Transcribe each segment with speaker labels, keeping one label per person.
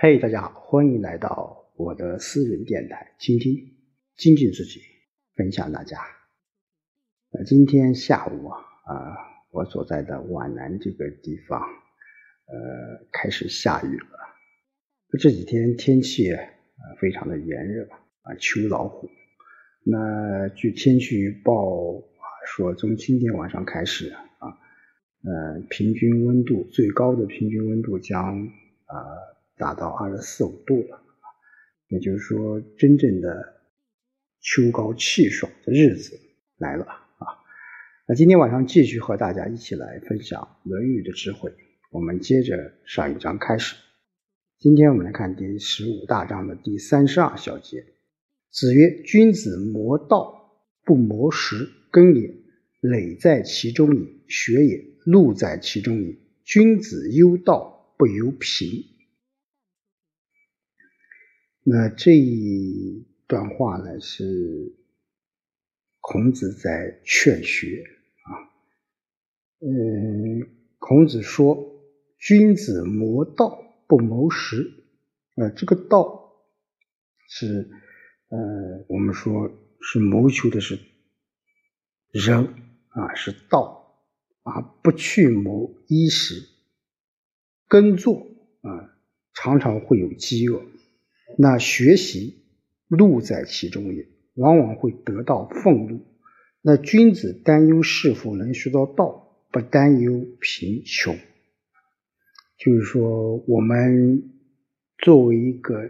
Speaker 1: 嘿，大家好，欢迎来到我的私人电台，倾听，精进自己，分享大家。那今天下午啊，啊，我所在的皖南这个地方，呃，开始下雨了。这几天天气啊，非常的炎热啊，秋老虎。那据天气预报啊，说从今天晚上开始啊，呃，平均温度最高的平均温度将啊。达到二十四五度了，也就是说，真正的秋高气爽的日子来了啊！那今天晚上继续和大家一起来分享《论语》的智慧。我们接着上一章开始。今天我们来看第十五大章的第三十二小节。子曰：“君子谋道，不谋食，耕也；累在其中矣，学也；禄在其中矣。君子忧道，不忧贫。”那这一段话呢，是孔子在劝学啊。嗯，孔子说：“君子谋道，不谋食。”呃，这个道是呃，我们说是谋求的是人啊，是道啊，不去谋衣食。耕作啊，常常会有饥饿。那学习路在其中也，往往会得到俸禄。那君子担忧是否能学到道，不担忧贫穷。就是说，我们作为一个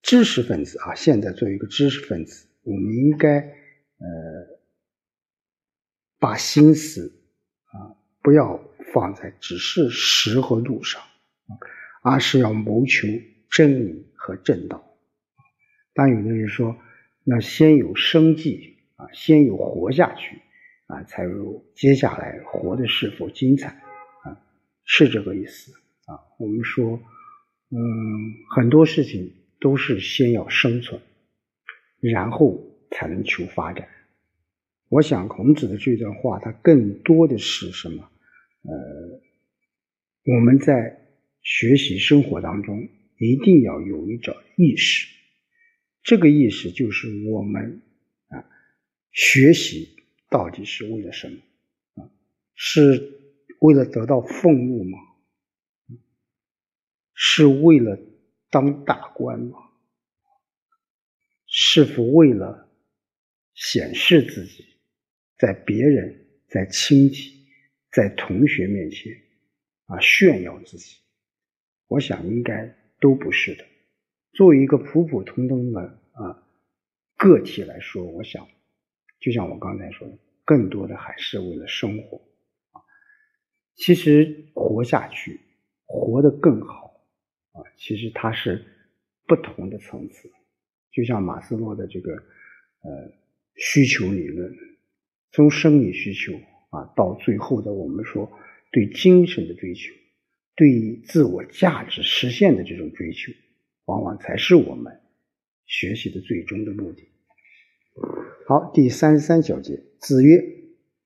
Speaker 1: 知识分子啊，现在作为一个知识分子，我们应该呃把心思啊不要放在只是食和路上，而是要谋求真理。和正道，当有的人说，那先有生计啊，先有活下去啊，才有接下来活的是否精彩啊，是这个意思啊。我们说，嗯，很多事情都是先要生存，然后才能求发展。我想孔子的这段话，它更多的是什么？呃，我们在学习生活当中。一定要有一种意识，这个意识就是我们啊学习到底是为了什么啊？是为了得到俸禄吗？是为了当大官吗？是否为了显示自己，在别人、在亲戚、在同学面前啊炫耀自己？我想应该。都不是的。作为一个普普通通的啊个体来说，我想，就像我刚才说的，更多的还是为了生活啊。其实活下去，活得更好啊，其实它是不同的层次。就像马斯洛的这个呃需求理论，从生理需求啊，到最后的我们说对精神的追求。对自我价值实现的这种追求，往往才是我们学习的最终的目的。好，第三十三小节，子曰：“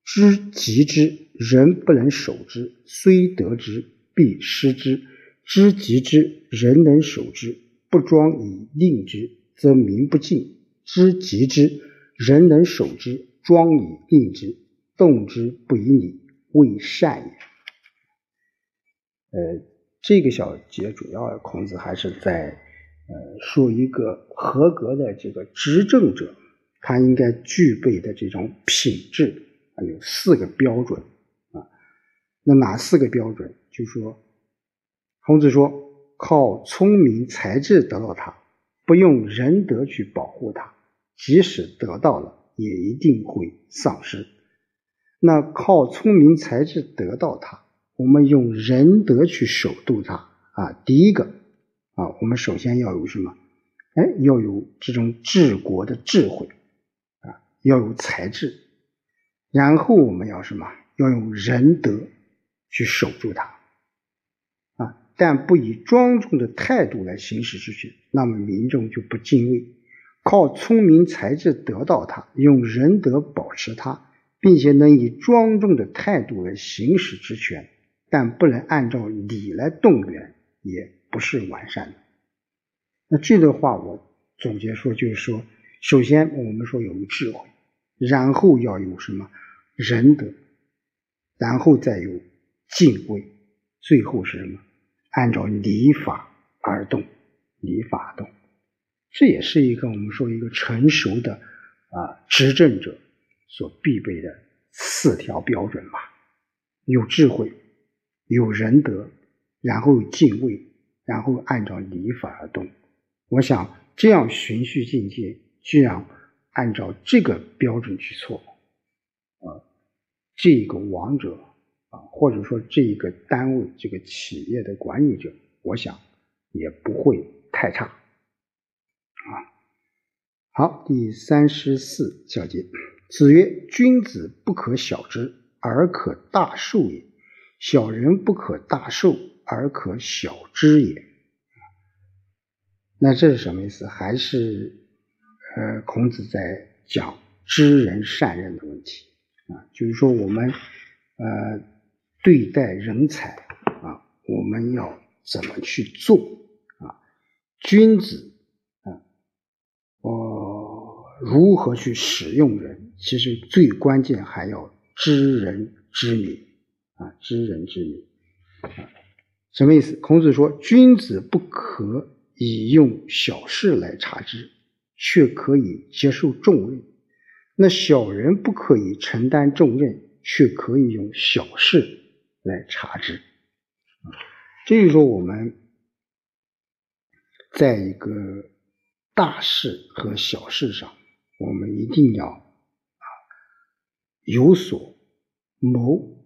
Speaker 1: 知极之，人不能守之，虽得之，必失之。知极之，人能守之，不庄以令之，则民不敬；知极之，人能守之，庄以令之，动之不以礼，未善也。”呃，这个小节主要孔子还是在呃说一个合格的这个执政者，他应该具备的这种品质啊，有四个标准啊。那哪四个标准？就说孔子说，靠聪明才智得到它，不用仁德去保护它，即使得到了，也一定会丧失。那靠聪明才智得到它。我们用仁德去守度它啊！第一个啊，我们首先要有什么？哎，要有这种治国的智慧啊，要有才智。然后我们要什么？要用仁德去守住它啊！但不以庄重的态度来行使之权，那么民众就不敬畏。靠聪明才智得到它，用仁德保持它，并且能以庄重的态度来行使职权。但不能按照礼来动员，也不是完善的那这段话我总结说，就是说，首先我们说有智慧，然后要有什么仁德，然后再有敬畏，最后是什么？按照礼法而动，礼法动，这也是一个我们说一个成熟的啊执政者所必备的四条标准吧。有智慧，有仁德，然后敬畏，然后按照礼法而动。我想这样循序渐进，这样按照这个标准去做，啊，这个王者啊，或者说这一个单位、这个企业的管理者，我想也不会太差，啊。好，第三十四小节，子曰：“君子不可小之。”而可大受也，小人不可大受而可小知也。那这是什么意思？还是呃，孔子在讲知人善任的问题啊？就是说，我们呃对待人才啊，我们要怎么去做啊？君子啊，我如何去使用人？其实最关键还要。知人知名啊，知人知名啊，什么意思？孔子说：“君子不可以用小事来察之，却可以接受重任；那小人不可以承担重任，却可以用小事来察之。”啊，这就是说，我们在一个大事和小事上，我们一定要啊。有所谋，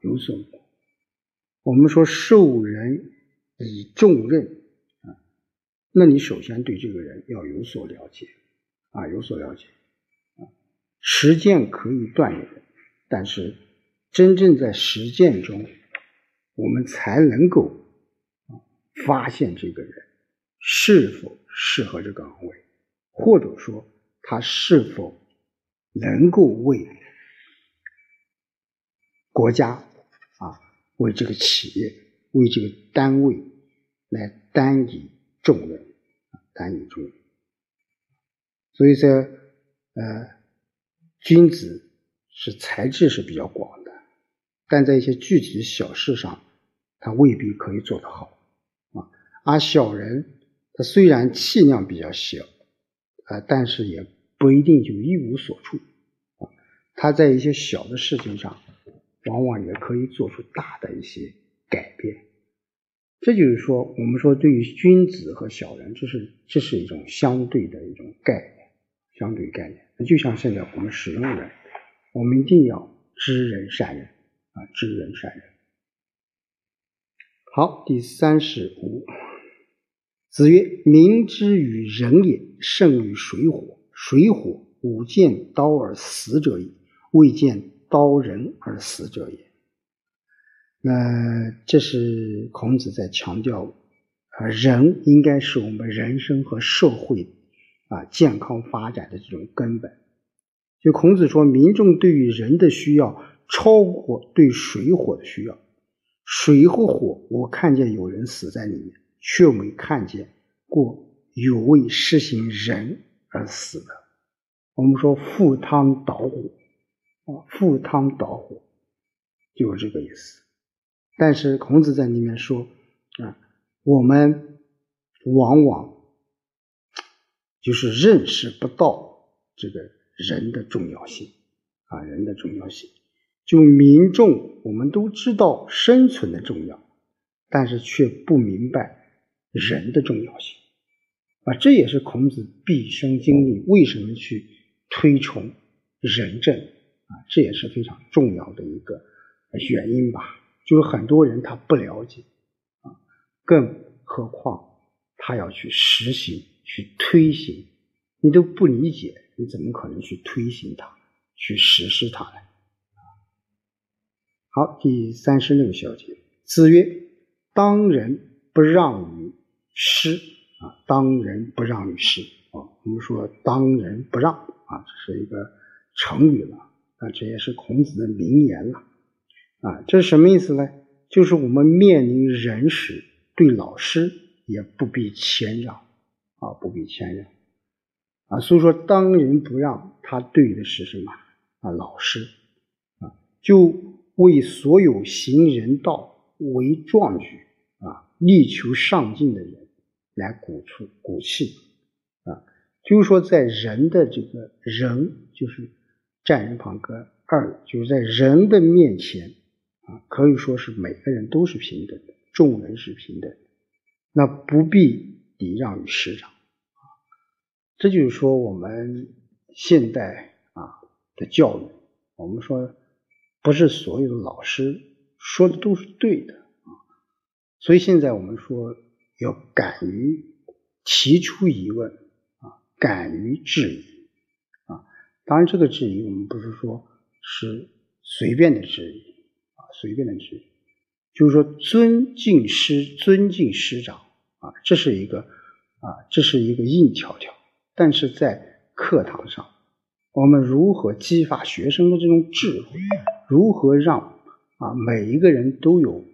Speaker 1: 有所。我们说受人以重任啊，那你首先对这个人要有所了解啊，有所了解啊。实践可以锻炼，但是真正在实践中，我们才能够啊发现这个人是否适合这个岗位，或者说他是否能够为。国家，为这个企业、为这个单位来担以重任啊，担以重任。所以说，呃，君子是才智是比较广的，但在一些具体的小事上，他未必可以做得好啊。而小人，他虽然气量比较小啊，但是也不一定就一无所处啊。他在一些小的事情上。往往也可以做出大的一些改变，这就是说，我们说对于君子和小人，这是这是一种相对的一种概念，相对概念。那就像现在我们使用人，我们一定要知人善任啊，知人善任。好，第三十五，子曰：“民之与人也，胜于水火。水火，吾见刀而死者矣，未见。”刀人而死者也。那这是孔子在强调啊，人应该是我们人生和社会啊健康发展的这种根本。就孔子说，民众对于人的需要超过对水火的需要。水和火，我看见有人死在里面，却没看见过有为实行仁而死的。我们说赴汤蹈火。赴汤蹈火，就是这个意思。但是孔子在里面说啊，我们往往就是认识不到这个人的重要性啊，人的重要性。就民众，我们都知道生存的重要，但是却不明白人的重要性啊。这也是孔子毕生经历为什么去推崇仁政。啊，这也是非常重要的一个原因吧。就是很多人他不了解啊，更何况他要去实行、去推行，你都不理解，你怎么可能去推行它、去实施它呢？好，第三十六小节，子曰：“当仁不让于师啊，当仁不让于师啊。”我们说“当仁不让”啊，这是一个成语了。啊，这也是孔子的名言了，啊，这是什么意思呢？就是我们面临人时，对老师也不必谦让，啊，不必谦让啊。所以说，当仁不让，他对的是什么啊？老师啊，就为所有行人道为壮举啊，力求上进的人来鼓出鼓气啊。就是说，在人的这个人，就是占人旁个二，就是在人的面前啊，可以说是每个人都是平等的，众人是平等的，那不必礼让于师长。这就是说，我们现代啊的教育，我们说不是所有的老师说的都是对的啊，所以现在我们说要敢于提出疑问啊，敢于质疑。当然，这个质疑我们不是说是随便的质疑啊，随便的质疑，就是说尊敬师、尊敬师长啊，这是一个啊，这是一个硬条条。但是在课堂上，我们如何激发学生的这种智慧？如何让啊每一个人都有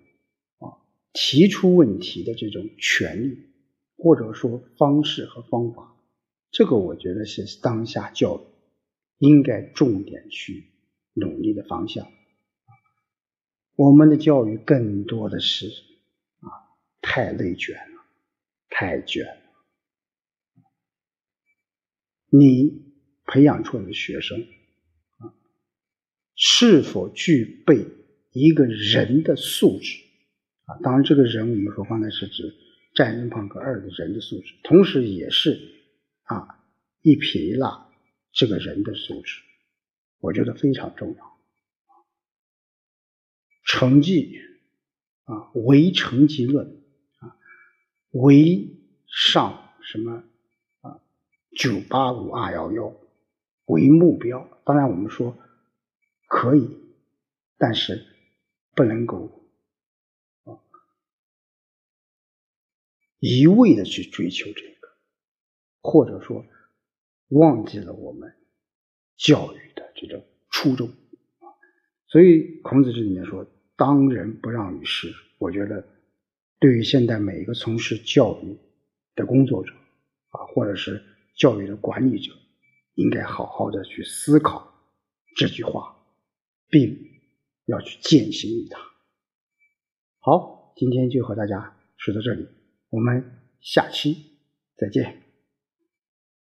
Speaker 1: 啊提出问题的这种权利，或者说方式和方法？这个我觉得是当下教育。应该重点去努力的方向。我们的教育更多的是啊，太内卷了，太卷了。你培养出来的学生啊，是否具备一个人的素质啊？当然，这个人我们说刚才是指占人旁和二的人的素质，同时也是啊一撇一捺。这个人的素质，我觉得非常重要。成绩啊，唯成绩论啊，唯上什么啊，九八五二幺幺为目标。当然，我们说可以，但是不能够啊一味的去追求这个，或者说。忘记了我们教育的这种初衷啊，所以孔子这里面说“当仁不让于师”，我觉得对于现在每一个从事教育的工作者啊，或者是教育的管理者，应该好好的去思考这句话，并要去践行于它。好，今天就和大家说到这里，我们下期再见。